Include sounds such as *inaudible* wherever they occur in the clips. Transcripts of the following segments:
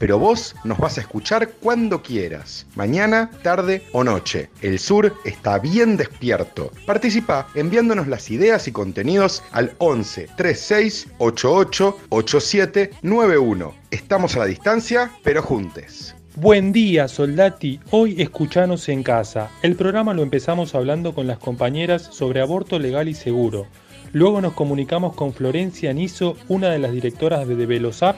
pero vos nos vas a escuchar cuando quieras, mañana, tarde o noche. El sur está bien despierto. Participa enviándonos las ideas y contenidos al 11 36 88 87 91. Estamos a la distancia, pero juntes. Buen día, soldati. Hoy escuchanos en casa. El programa lo empezamos hablando con las compañeras sobre aborto legal y seguro. Luego nos comunicamos con Florencia Niso, una de las directoras de Velosap,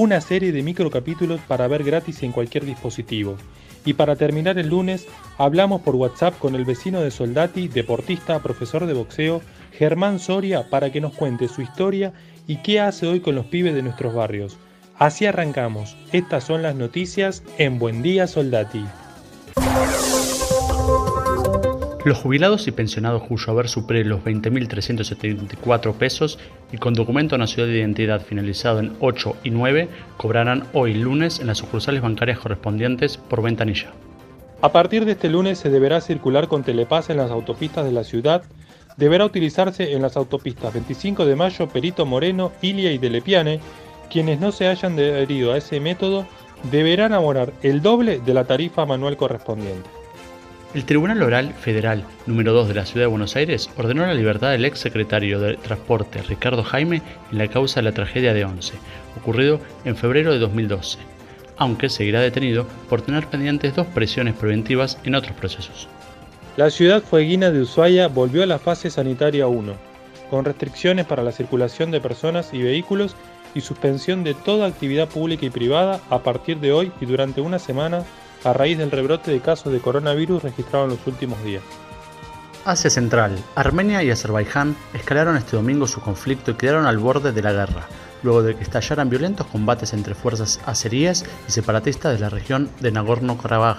una serie de microcapítulos para ver gratis en cualquier dispositivo. Y para terminar el lunes, hablamos por WhatsApp con el vecino de Soldati, deportista, profesor de boxeo, Germán Soria, para que nos cuente su historia y qué hace hoy con los pibes de nuestros barrios. Así arrancamos. Estas son las noticias en Buen Día Soldati. Los jubilados y pensionados cuyo haber supere los 20.374 pesos y con documento nacional de identidad finalizado en 8 y 9 cobrarán hoy lunes en las sucursales bancarias correspondientes por ventanilla. A partir de este lunes se deberá circular con telepase en las autopistas de la ciudad, deberá utilizarse en las autopistas 25 de Mayo, Perito Moreno, Ilia y Delepiane. Quienes no se hayan adherido a ese método deberán abonar el doble de la tarifa manual correspondiente. El Tribunal Oral Federal número 2 de la Ciudad de Buenos Aires ordenó la libertad del ex secretario de Transporte Ricardo Jaime en la causa de la tragedia de Once, ocurrido en febrero de 2012, aunque seguirá detenido por tener pendientes dos presiones preventivas en otros procesos. La ciudad fueguina de Ushuaia volvió a la fase sanitaria 1, con restricciones para la circulación de personas y vehículos y suspensión de toda actividad pública y privada a partir de hoy y durante una semana a raíz del rebrote de casos de coronavirus registrado en los últimos días. Asia Central, Armenia y Azerbaiyán escalaron este domingo su conflicto y quedaron al borde de la guerra, luego de que estallaran violentos combates entre fuerzas azeríes y separatistas de la región de Nagorno-Karabaj,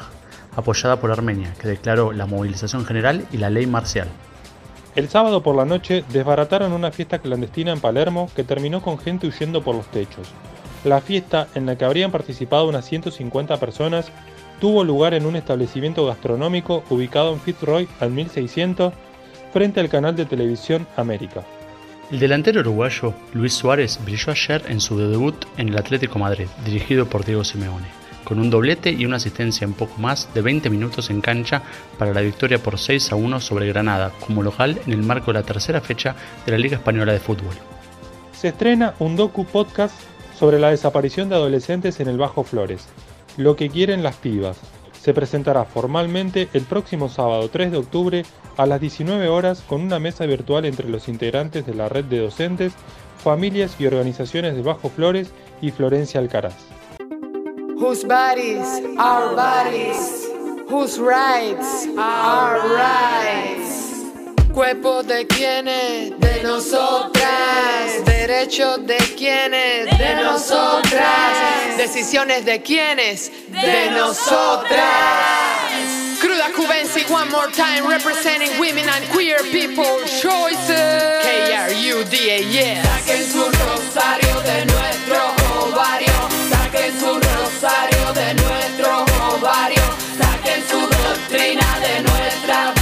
apoyada por Armenia, que declaró la movilización general y la ley marcial. El sábado por la noche desbarataron una fiesta clandestina en Palermo que terminó con gente huyendo por los techos. La fiesta, en la que habrían participado unas 150 personas, tuvo lugar en un establecimiento gastronómico ubicado en Fitzroy al 1600 frente al canal de televisión América. El delantero uruguayo Luis Suárez brilló ayer en su debut en el Atlético Madrid, dirigido por Diego Simeone, con un doblete y una asistencia en poco más de 20 minutos en cancha para la victoria por 6 a 1 sobre Granada como local en el marco de la tercera fecha de la Liga Española de Fútbol. Se estrena un docu podcast sobre la desaparición de adolescentes en el Bajo Flores, lo que quieren las pibas. Se presentará formalmente el próximo sábado 3 de octubre a las 19 horas con una mesa virtual entre los integrantes de la red de docentes, familias y organizaciones de Bajo Flores y Florencia Alcaraz. Cuerpo de quienes, de nosotras. Derechos de quienes, de nosotras. Decisiones de quienes, de nosotras. Cruda Cubensi, one more time, representing women and queer people choices. K-R-U-D-A, yeah. Saquen su rosario de nuestro ovario. Saquen su rosario de nuestro ovario. Saquen su doctrina de nuestra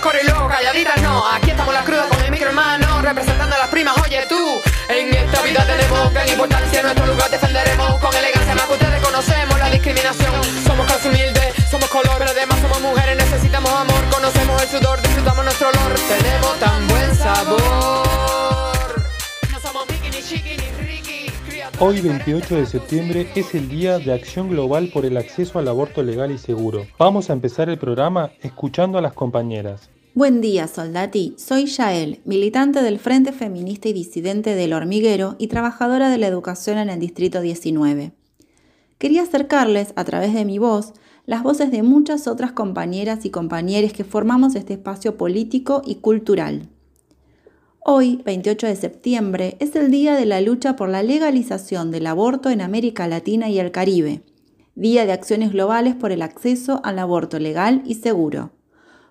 y luego calladitas no. Aquí estamos las crudas con el micro hermano, representando a las primas, oye tú. En esta vida tenemos gran importancia, nuestro lugar defenderemos Hoy 28 de septiembre es el Día de Acción Global por el Acceso al Aborto Legal y Seguro. Vamos a empezar el programa escuchando a las compañeras. Buen día, soldati. Soy Yael, militante del Frente Feminista y Disidente del Hormiguero y trabajadora de la educación en el Distrito 19. Quería acercarles, a través de mi voz, las voces de muchas otras compañeras y compañeros que formamos este espacio político y cultural. Hoy, 28 de septiembre, es el día de la lucha por la legalización del aborto en América Latina y el Caribe, Día de Acciones Globales por el Acceso al Aborto Legal y Seguro.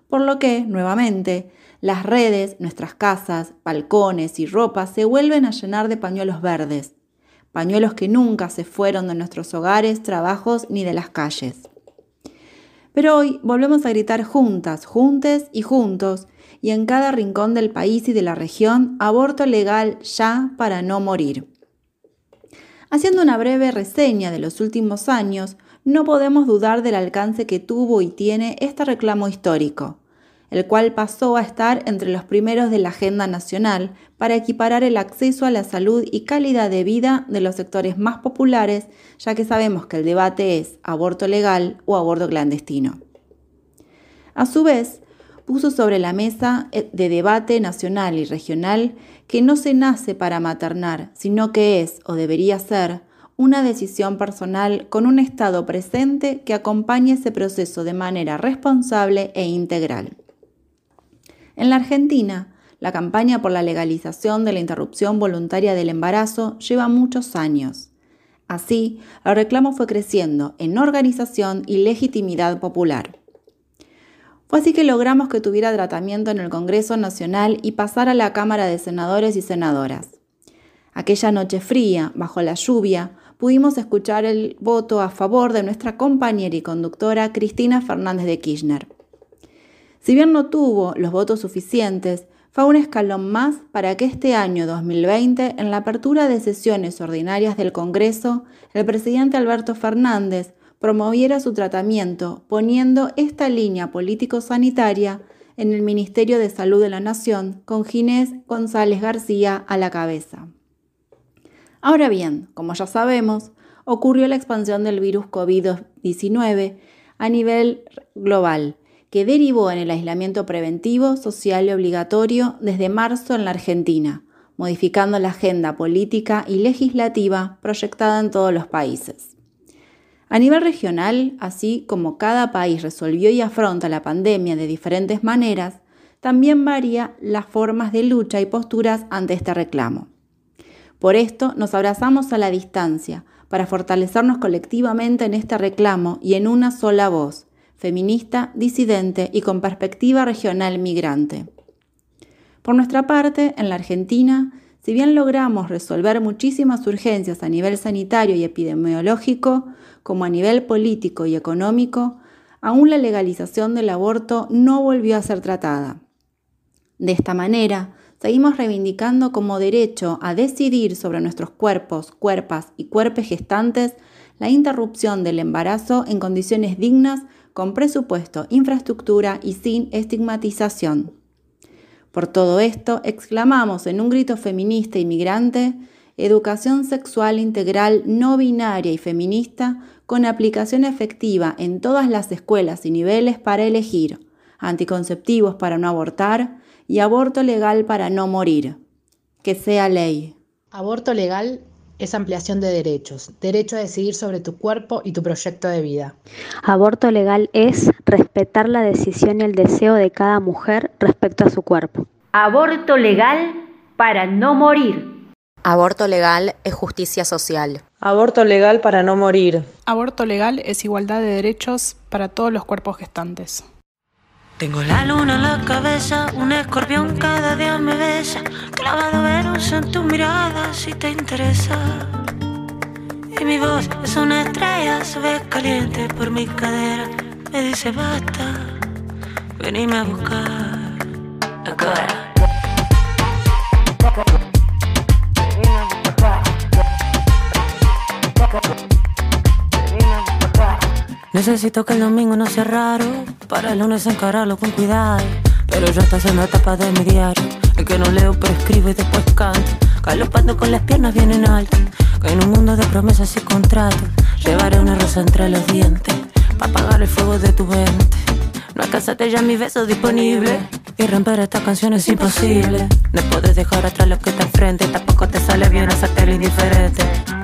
Por lo que, nuevamente, las redes, nuestras casas, balcones y ropa se vuelven a llenar de pañuelos verdes, pañuelos que nunca se fueron de nuestros hogares, trabajos ni de las calles. Pero hoy volvemos a gritar juntas, juntes y juntos, y en cada rincón del país y de la región, aborto legal ya para no morir. Haciendo una breve reseña de los últimos años, no podemos dudar del alcance que tuvo y tiene este reclamo histórico, el cual pasó a estar entre los primeros de la agenda nacional para equiparar el acceso a la salud y calidad de vida de los sectores más populares, ya que sabemos que el debate es aborto legal o aborto clandestino. A su vez, puso sobre la mesa eh, de debate nacional y regional que no se nace para maternar, sino que es, o debería ser, una decisión personal con un Estado presente que acompañe ese proceso de manera responsable e integral. En la Argentina, la campaña por la legalización de la interrupción voluntaria del embarazo lleva muchos años. Así, el reclamo fue creciendo en organización y legitimidad popular. Fue así que logramos que tuviera tratamiento en el Congreso Nacional y pasara a la Cámara de Senadores y Senadoras. Aquella noche fría, bajo la lluvia, pudimos escuchar el voto a favor de nuestra compañera y conductora Cristina Fernández de Kirchner. Si bien no tuvo los votos suficientes, fue un escalón más para que este año 2020, en la apertura de sesiones ordinarias del Congreso, el presidente Alberto Fernández promoviera su tratamiento poniendo esta línea político-sanitaria en el Ministerio de Salud de la Nación con Ginés González García a la cabeza. Ahora bien, como ya sabemos, ocurrió la expansión del virus COVID-19 a nivel global, que derivó en el aislamiento preventivo, social y obligatorio desde marzo en la Argentina, modificando la agenda política y legislativa proyectada en todos los países. A nivel regional, así como cada país resolvió y afronta la pandemia de diferentes maneras, también varía las formas de lucha y posturas ante este reclamo. Por esto nos abrazamos a la distancia, para fortalecernos colectivamente en este reclamo y en una sola voz, feminista, disidente y con perspectiva regional migrante. Por nuestra parte, en la Argentina, si bien logramos resolver muchísimas urgencias a nivel sanitario y epidemiológico, como a nivel político y económico, aún la legalización del aborto no volvió a ser tratada. De esta manera, seguimos reivindicando como derecho a decidir sobre nuestros cuerpos, cuerpas y cuerpes gestantes la interrupción del embarazo en condiciones dignas, con presupuesto, infraestructura y sin estigmatización. Por todo esto, exclamamos en un grito feminista y migrante, educación sexual integral no binaria y feminista con aplicación efectiva en todas las escuelas y niveles para elegir, anticonceptivos para no abortar y aborto legal para no morir. Que sea ley. Aborto legal es ampliación de derechos, derecho a decidir sobre tu cuerpo y tu proyecto de vida. Aborto legal es respetar la decisión y el deseo de cada mujer respecto a su cuerpo. Aborto legal para no morir. Aborto legal es justicia social. Aborto legal para no morir. Aborto legal es igualdad de derechos para todos los cuerpos gestantes. Tengo la luna en la cabeza, un escorpión cada día me besa. Clavado Venus en tu mirada si te interesa. Y mi voz es una estrella, se ve caliente por mi cadera. Me dice basta, venime a buscar. Ahora. Necesito que el domingo no sea raro Para el lunes encararlo con cuidado. Pero ya está haciendo etapa de mi diario En que no leo pero escribo y después canto Galopando con las piernas bien en alto Que en un mundo de promesas y contratos Llevaré una rosa entre los dientes para apagar el fuego de tu mente. No alcanzaste ya mi beso disponible Y romper esta canción es imposible. No puedes dejar atrás lo que está enfrente Tampoco te sale bien hacerte indiferente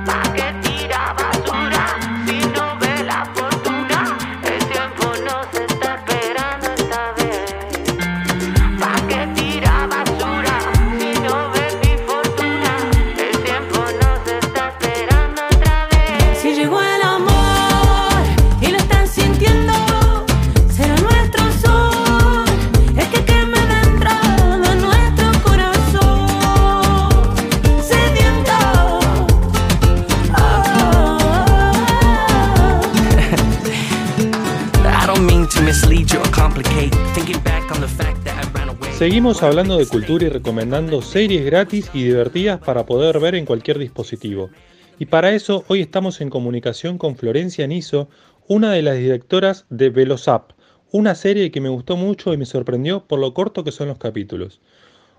Seguimos hablando de cultura y recomendando series gratis y divertidas para poder ver en cualquier dispositivo. Y para eso hoy estamos en comunicación con Florencia Niso, una de las directoras de Velosap, una serie que me gustó mucho y me sorprendió por lo corto que son los capítulos.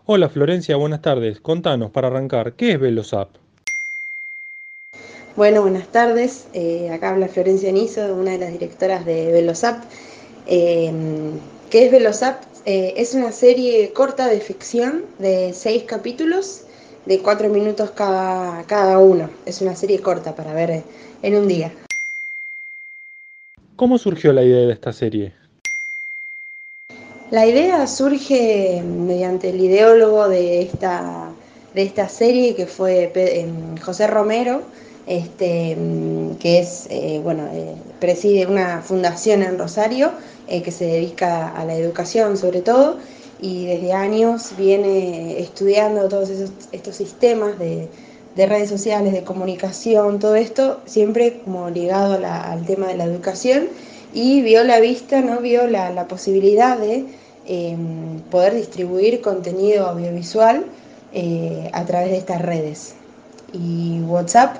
Hola Florencia, buenas tardes. Contanos, para arrancar, ¿qué es Velosap? Bueno, buenas tardes. Eh, acá habla Florencia Niso, una de las directoras de Velosap. Eh, ¿Qué es Velosap? Eh, es una serie corta de ficción de seis capítulos de cuatro minutos cada, cada uno. Es una serie corta para ver en un día. ¿Cómo surgió la idea de esta serie? La idea surge mediante el ideólogo de esta, de esta serie que fue José Romero, este, em, que es, eh, bueno, eh, preside una fundación en Rosario eh, que se dedica a la educación sobre todo y desde años viene estudiando todos estos sistemas de, redes sociales, de comunicación, todo esto siempre como ligado al tema de la educación y vio la vista, ¿no? vio la, posibilidad de em, poder distribuir contenido audiovisual a través de estas redes. Y WhatsApp,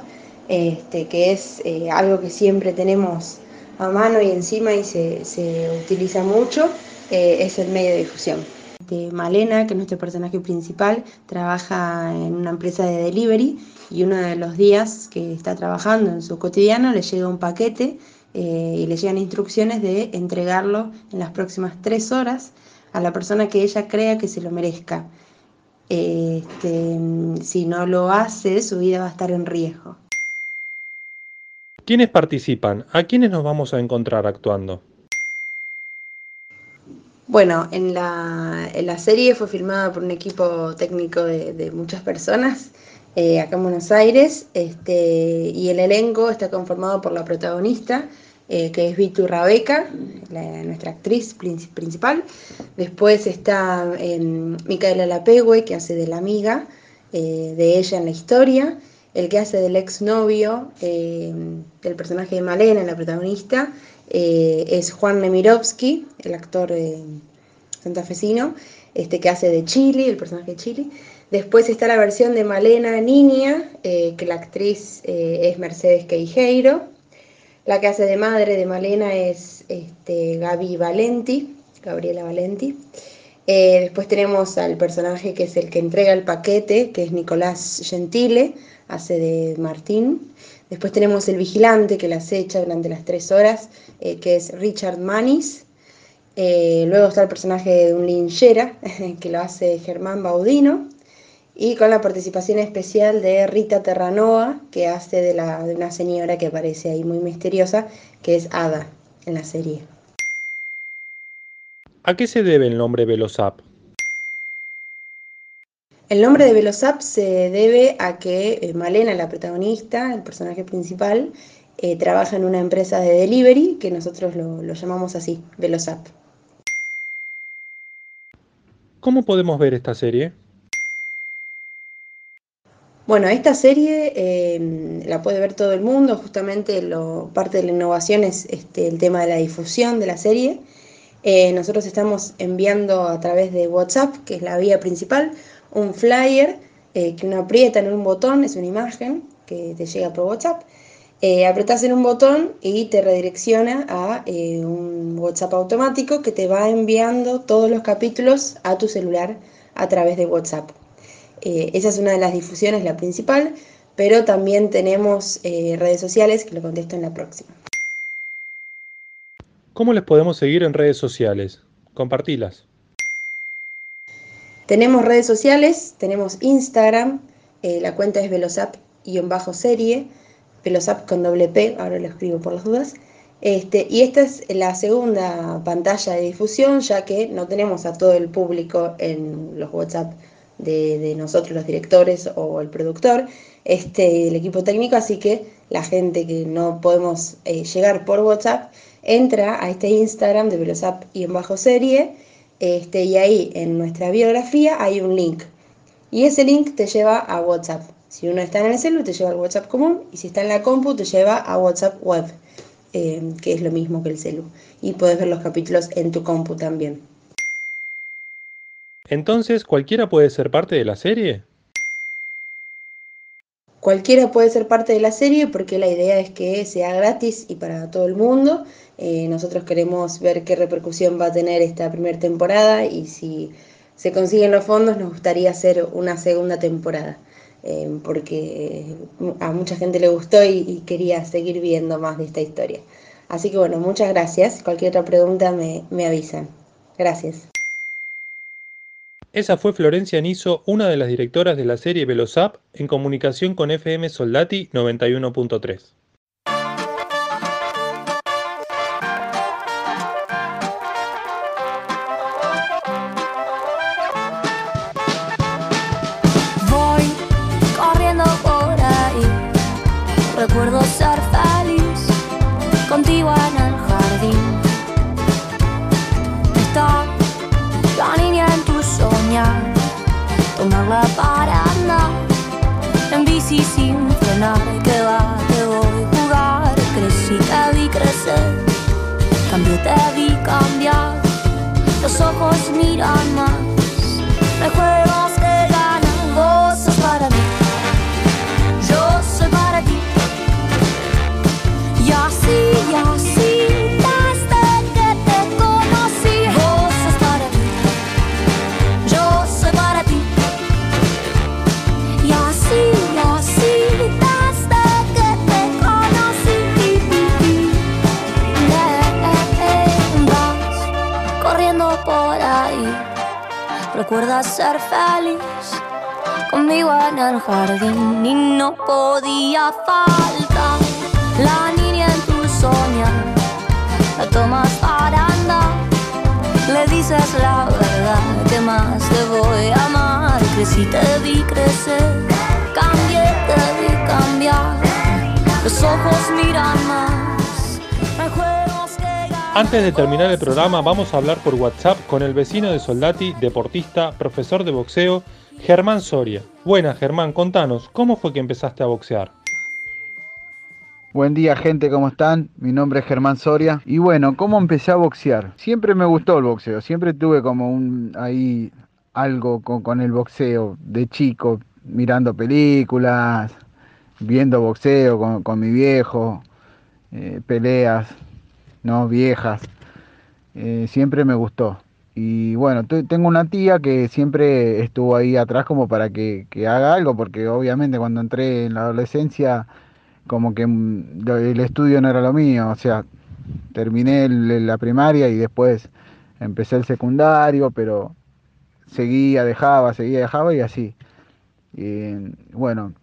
este, que es eh, algo que siempre tenemos a mano y encima y se, utiliza mucho, eh, es el medio de difusión. Malena, que es nuestro personaje principal, trabaja en una empresa de delivery y uno de los días que está trabajando en su cotidiano le llega un paquete eh, y le llegan instrucciones de entregarlo en las próximas tres horas a la persona que ella crea que se lo merezca. Este, si no lo hace, su vida va a estar en riesgo. ¿Quiénes participan? ¿A quiénes nos vamos a encontrar actuando? Bueno, en la, serie fue filmada por un equipo técnico de, muchas personas eh, acá en Buenos Aires este, y el elenco está conformado por la protagonista, eh, que es Vitu Rabeca, nuestra actriz principal. Después está eh, Micaela Lapegue, que hace de la amiga de ella en la historia el que hace del exnovio eh, del personaje de Malena, la protagonista, eh, es Juan Nemirovsky, el actor eh, santafesino, este, que hace de Chili, el personaje de Chili. Después está la versión de Malena Niña, que la actriz es Mercedes Queijeiro. La que hace de madre de Malena es este, Gaby Valenti, Gabriela Valenti. después tenemos al personaje que es el que entrega el paquete, que es Nicolás Gentile, hace de Martín. Después tenemos el vigilante que la acecha durante las tres horas, eh, que es Richard Manis. Eh, luego está el personaje de un linchera, *laughs* que lo hace Germán Baudino. Y con la participación especial de Rita Terranova, que hace de, la, de una señora que aparece ahí muy misteriosa, que es Ada en la serie. ¿A qué se debe el nombre Velosap? El nombre de Velosap se debe a que eh, Malena, la protagonista, el personaje principal, eh, trabaja en una empresa de delivery que nosotros lo, llamamos así, Velosap. ¿Cómo podemos ver esta serie? Bueno, esta serie em, la puede ver todo el mundo, justamente lo, parte de la innovación es este, el tema de la difusión de la serie. Eh, nosotros estamos enviando a través de WhatsApp, que es la vía principal, un flyer eh, que uno aprieta en un botón, es una imagen que te llega por WhatsApp. Eh, apretas en un botón y te redirecciona a eh, un WhatsApp automático que te va enviando todos los capítulos a tu celular a través de WhatsApp. Eh, esa es una de las difusiones, la principal, pero también tenemos redes sociales que lo contesto en la próxima. ¿Cómo les podemos seguir en redes sociales? Compartilas. Tenemos redes sociales, tenemos Instagram, eh, la cuenta es velosap-serie, velosap con doble P, ahora lo escribo por las dudas. Este, y esta es la segunda pantalla de difusión, ya que no tenemos a todo el público en los WhatsApp de, nosotros, los directores o el productor, este, el equipo técnico, así que la gente que no podemos eh, llegar por WhatsApp entra a este Instagram de velosap y en bajo serie este, y ahí en nuestra biografía hay un link. Y ese link te lleva a WhatsApp. Si uno está en el celu, te lleva al WhatsApp común. Y si está en la compu, te lleva a WhatsApp web, eh, que es lo mismo que el celu. Y puedes ver los capítulos en tu compu también. Entonces, ¿cualquiera puede ser parte de la serie? Cualquiera puede ser parte de la serie porque la idea es que sea gratis y para todo el mundo. Eh, nosotros queremos ver qué repercusión va a tener esta primera temporada y si se consiguen los fondos nos gustaría hacer una segunda temporada. eh, porque a mucha gente le gustó y, y quería seguir viendo más de esta historia. Así que bueno, muchas gracias. Cualquier otra pregunta me, me avisan. Gracias. Esa fue Florencia Niso, una de las directoras de la serie Velosap, en comunicación con FM Soldati 91.3. Voy corriendo por ahí. Recuerdo ser feliz contigo en Tomarla para andar en bici sin frenar. Que va, te voy a jugar. Crecí, te vi crecer. Cambié, te vi cambiar. Los ojos miran más. Me juegos Recuerda ser feliz conmigo en el jardín y no podía faltar la niña en tu soñar. La tomas para andar, le dices la verdad que más te voy a amar. Crecí, te vi crecer, cambié, te vi cambiar. Los ojos miran más, que Antes de terminar el programa, vamos a hablar por WhatsApp con el vecino de Soldati, deportista, profesor de boxeo, Germán Soria. Buenas, Germán, contanos, ¿cómo fue que empezaste a boxear? Buen día gente, ¿cómo están? Mi nombre es Germán Soria. Y bueno, ¿cómo empecé a boxear? Siempre me gustó el boxeo, siempre tuve como un ahí algo con, el boxeo de chico, mirando películas, viendo boxeo con, con mi viejo, eh, peleas, ¿no? Viejas. Eh, siempre me gustó. Y bueno, tengo una tía que siempre estuvo ahí atrás como para que, que haga algo, porque obviamente cuando entré en la adolescencia como que mm, el estudio no era lo mío, o sea, terminé la primaria y después empecé el secundario, pero seguía, dejaba, seguía, dejaba y así. Y bueno,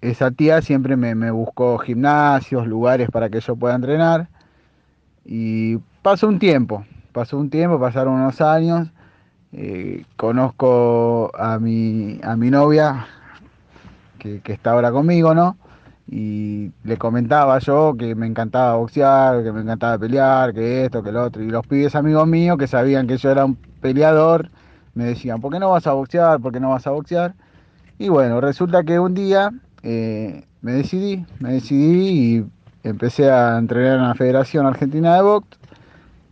esa tía siempre me, me buscó gimnasios, lugares para que yo pueda entrenar y pasó un tiempo, pasó un tiempo, pasaron unos años, eh, conozco a mi, a mi novia que, que está ahora conmigo, ¿no? y le comentaba yo que me encantaba boxear, que me encantaba pelear, que esto, que lo otro. Y los pibes amigos míos que sabían que yo era un peleador, me decían, ¿por qué no vas a boxear? ¿Por qué no vas a boxear? Y bueno, resulta que un día eh, me decidí, me decidí y empecé a entrenar en la Federación Argentina de Box.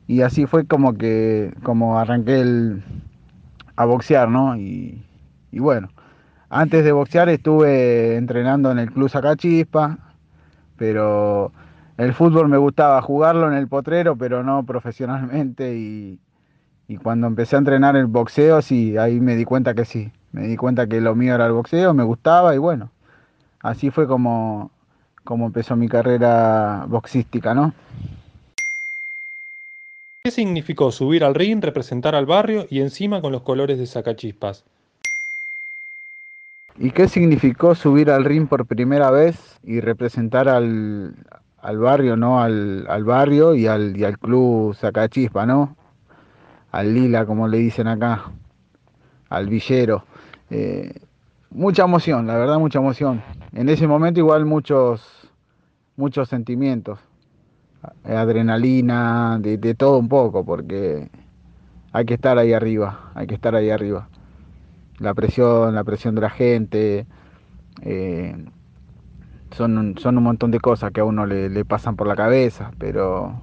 Y así fue como que, como arranqué el, a boxear, ¿no? Y, bueno, antes de boxear estuve entrenando en el Club Sacachispa, pero el fútbol me gustaba jugarlo en el potrero, pero no profesionalmente. Y, y cuando empecé a entrenar el boxeo, sí, ahí me di cuenta que sí. Me di cuenta que lo mío era el boxeo, me gustaba y bueno, así fue como, como empezó mi carrera boxística, ¿no? ¿Qué significó subir al ring, representar al barrio y encima con los colores de Sacachispas? ¿Y qué significó subir al ring por primera vez y representar al, al barrio, ¿no? Al, al barrio y al, y al club Sacachispa, ¿no? Al Lila, como le dicen acá, al villero. Eh, mucha emoción, la verdad, mucha emoción. En ese momento igual muchos, muchos sentimientos. Adrenalina, de, todo un poco, porque hay que estar ahí arriba, hay que estar ahí arriba. La presión, la presión de la gente, eh, son, son un montón de cosas que a uno le, le, pasan por la cabeza, pero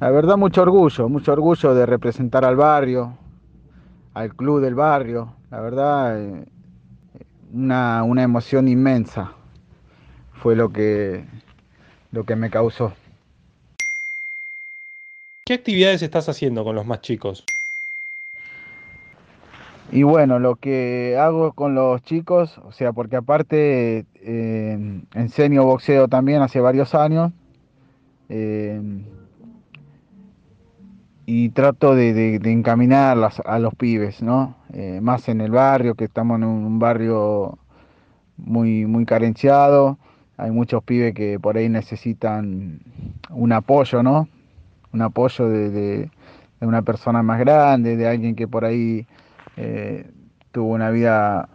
la verdad mucho orgullo, mucho orgullo de representar al barrio, al club del barrio, la verdad eh, una, una, emoción inmensa fue lo que, lo que me causó. ¿Qué actividades estás haciendo con los más chicos? Y bueno, lo que hago con los chicos, o sea, porque aparte eh, enseño boxeo también hace varios años eh, y trato de, de, de encaminar a los pibes, ¿no? Eh, más en el barrio, que estamos en un, barrio muy, muy carenciado, hay muchos pibes que por ahí necesitan un apoyo, ¿no? Un apoyo de, de una persona más grande, de alguien que por ahí eh, tuvo una vida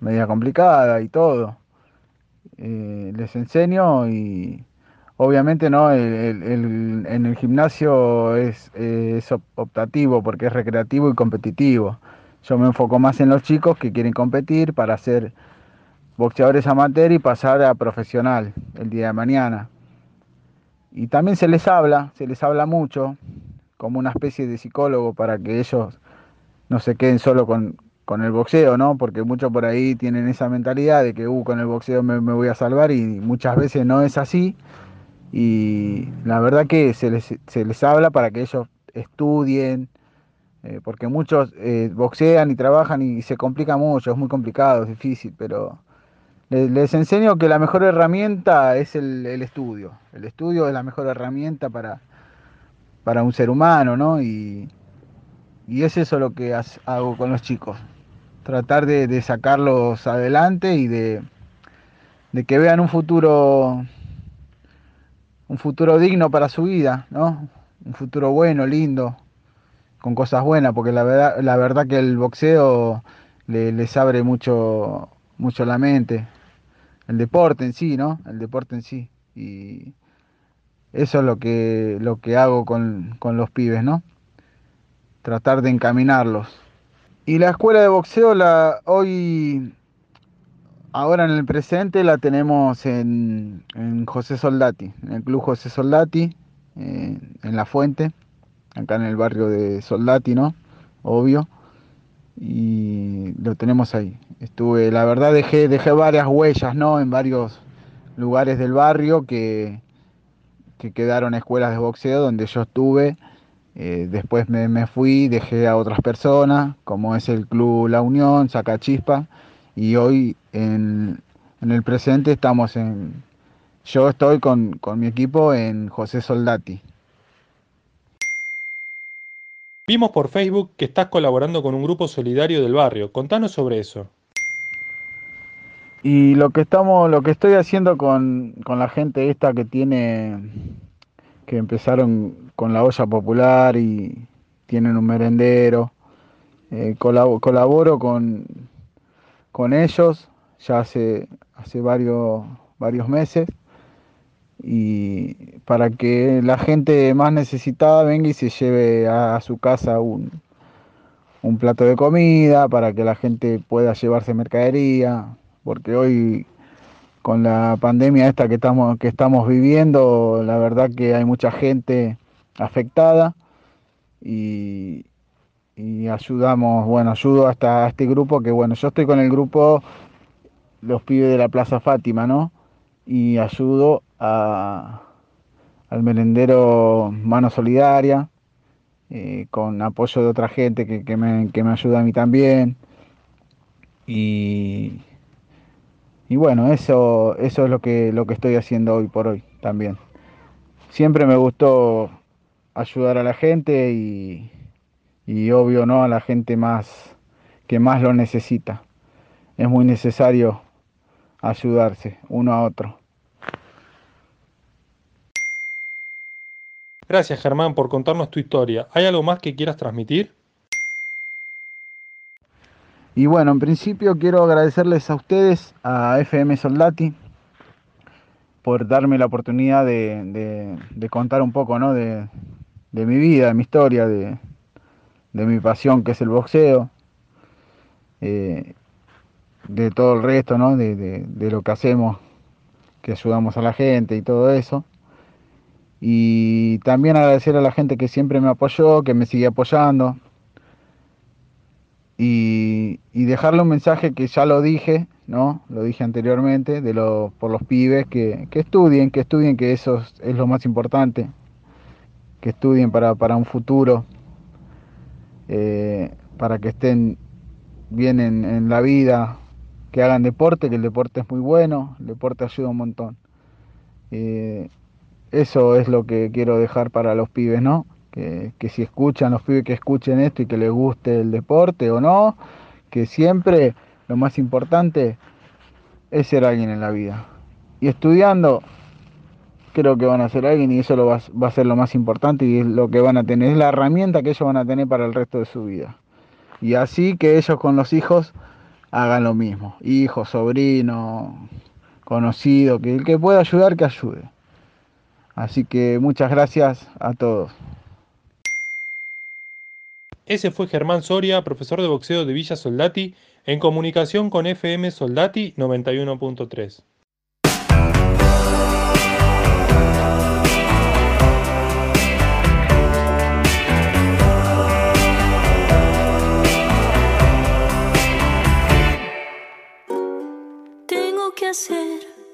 media complicada y todo. Eh, les enseño y obviamente no, el, el, el, en el gimnasio es, es, optativo porque es recreativo y competitivo. Yo me enfoco más en los chicos que quieren competir para ser boxeadores amateur y pasar a profesional el día de mañana. Y también se les habla, se les habla mucho, como una especie de psicólogo para que ellos no se queden solo con, con el boxeo, ¿no? Porque muchos por ahí tienen esa mentalidad de que, uh, con el boxeo me, me, voy a salvar y muchas veces no es así. Y la verdad que se les, se les habla para que ellos estudien, eh, porque muchos eh, boxean y trabajan y se complica mucho, es muy complicado, es difícil, pero les, enseño que la mejor herramienta es el, el, estudio. El estudio es la mejor herramienta para, para un ser humano, ¿no? Y, y es eso lo que hago con los chicos. Tratar de, de sacarlos adelante y de, de, que vean un futuro un futuro digno para su vida, ¿no? Un futuro bueno, lindo, con cosas buenas, porque la verdad, la verdad que el boxeo le, les abre mucho, mucho la mente. El deporte en sí, ¿no? El deporte en sí. Y eso es lo que, lo que hago con, con los pibes, ¿no? tratar de encaminarlos. Y la escuela de boxeo la hoy ahora en el presente la tenemos en, en José Soldati, en el club José Soldati, en La Fuente, acá en el barrio de Soldati, ¿no? Obvio. Y lo tenemos ahí. Estuve, la verdad dejé, dejé varias huellas, ¿no? En varios lugares del barrio que, que quedaron escuelas de boxeo donde yo estuve eh, después me, me, fui, dejé a otras personas, como es el Club La Unión, Sacachispa, y hoy en, en el presente estamos en... Yo estoy con, con mi equipo en José Soldati. Vimos por Facebook que estás colaborando con un grupo solidario del barrio. Contanos sobre eso. Y lo que estamos, lo que estoy haciendo con, con la gente esta que tiene, que empezaron con la olla popular y tienen un merendero. Eh, colab colaboro con, con ellos ya hace, hace varios, varios meses y para que la gente más necesitada venga y se lleve a, su casa un, un plato de comida, para que la gente pueda llevarse mercadería, porque hoy con la pandemia esta que estamos, que estamos viviendo, la verdad que hay mucha gente afectada y, y ayudamos, bueno, ayudo hasta a este grupo que, bueno, yo estoy con el grupo Los Pibes de la Plaza Fátima, ¿no? Y ayudo a, al merendero Mano Solidaria, eh, con apoyo de otra gente que, que, me, que me ayuda a mí también. Y, y bueno, eso, eso es lo que, lo que estoy haciendo hoy por hoy también. Siempre me gustó ayudar a la gente y, y obvio no a la gente más que más lo necesita. Es muy necesario ayudarse uno a otro. Gracias Germán por contarnos tu historia. ¿Hay algo más que quieras transmitir? Y bueno, en principio quiero agradecerles a ustedes, a FM Soldati, por darme la oportunidad de, contar un poco ¿no? de, de, mi vida, de mi historia, de, mi pasión que es el boxeo, eh, de todo el resto, ¿no? de lo que hacemos, que ayudamos a la gente y todo eso. Y también agradecer a la gente que siempre me apoyó, que me sigue apoyando. Y, y, dejarle un mensaje que ya lo dije, ¿no? Lo dije anteriormente, de lo, por los pibes, que, que estudien, que estudien, que eso es, lo más importante. Que estudien para, para un futuro, eh, para que estén bien en, en la vida, que hagan deporte, que el deporte es muy bueno, el deporte ayuda un montón. Eh, eso es lo que quiero dejar para los pibes, ¿no? Que, que, si escuchan, los pibes que escuchen esto y que les guste el deporte o no, que siempre lo más importante es ser alguien en la vida. Y estudiando, creo que van a ser alguien y eso lo va, va, a ser lo más importante y es lo que van a tener, es la herramienta que ellos van a tener para el resto de su vida. Y así que ellos con los hijos hagan lo mismo, hijo, sobrino, conocido, que el que pueda ayudar, que ayude. Así que muchas gracias a todos. Ese fue Germán Soria, profesor de boxeo de Villa Soldati, en comunicación con FM Soldati 91.3.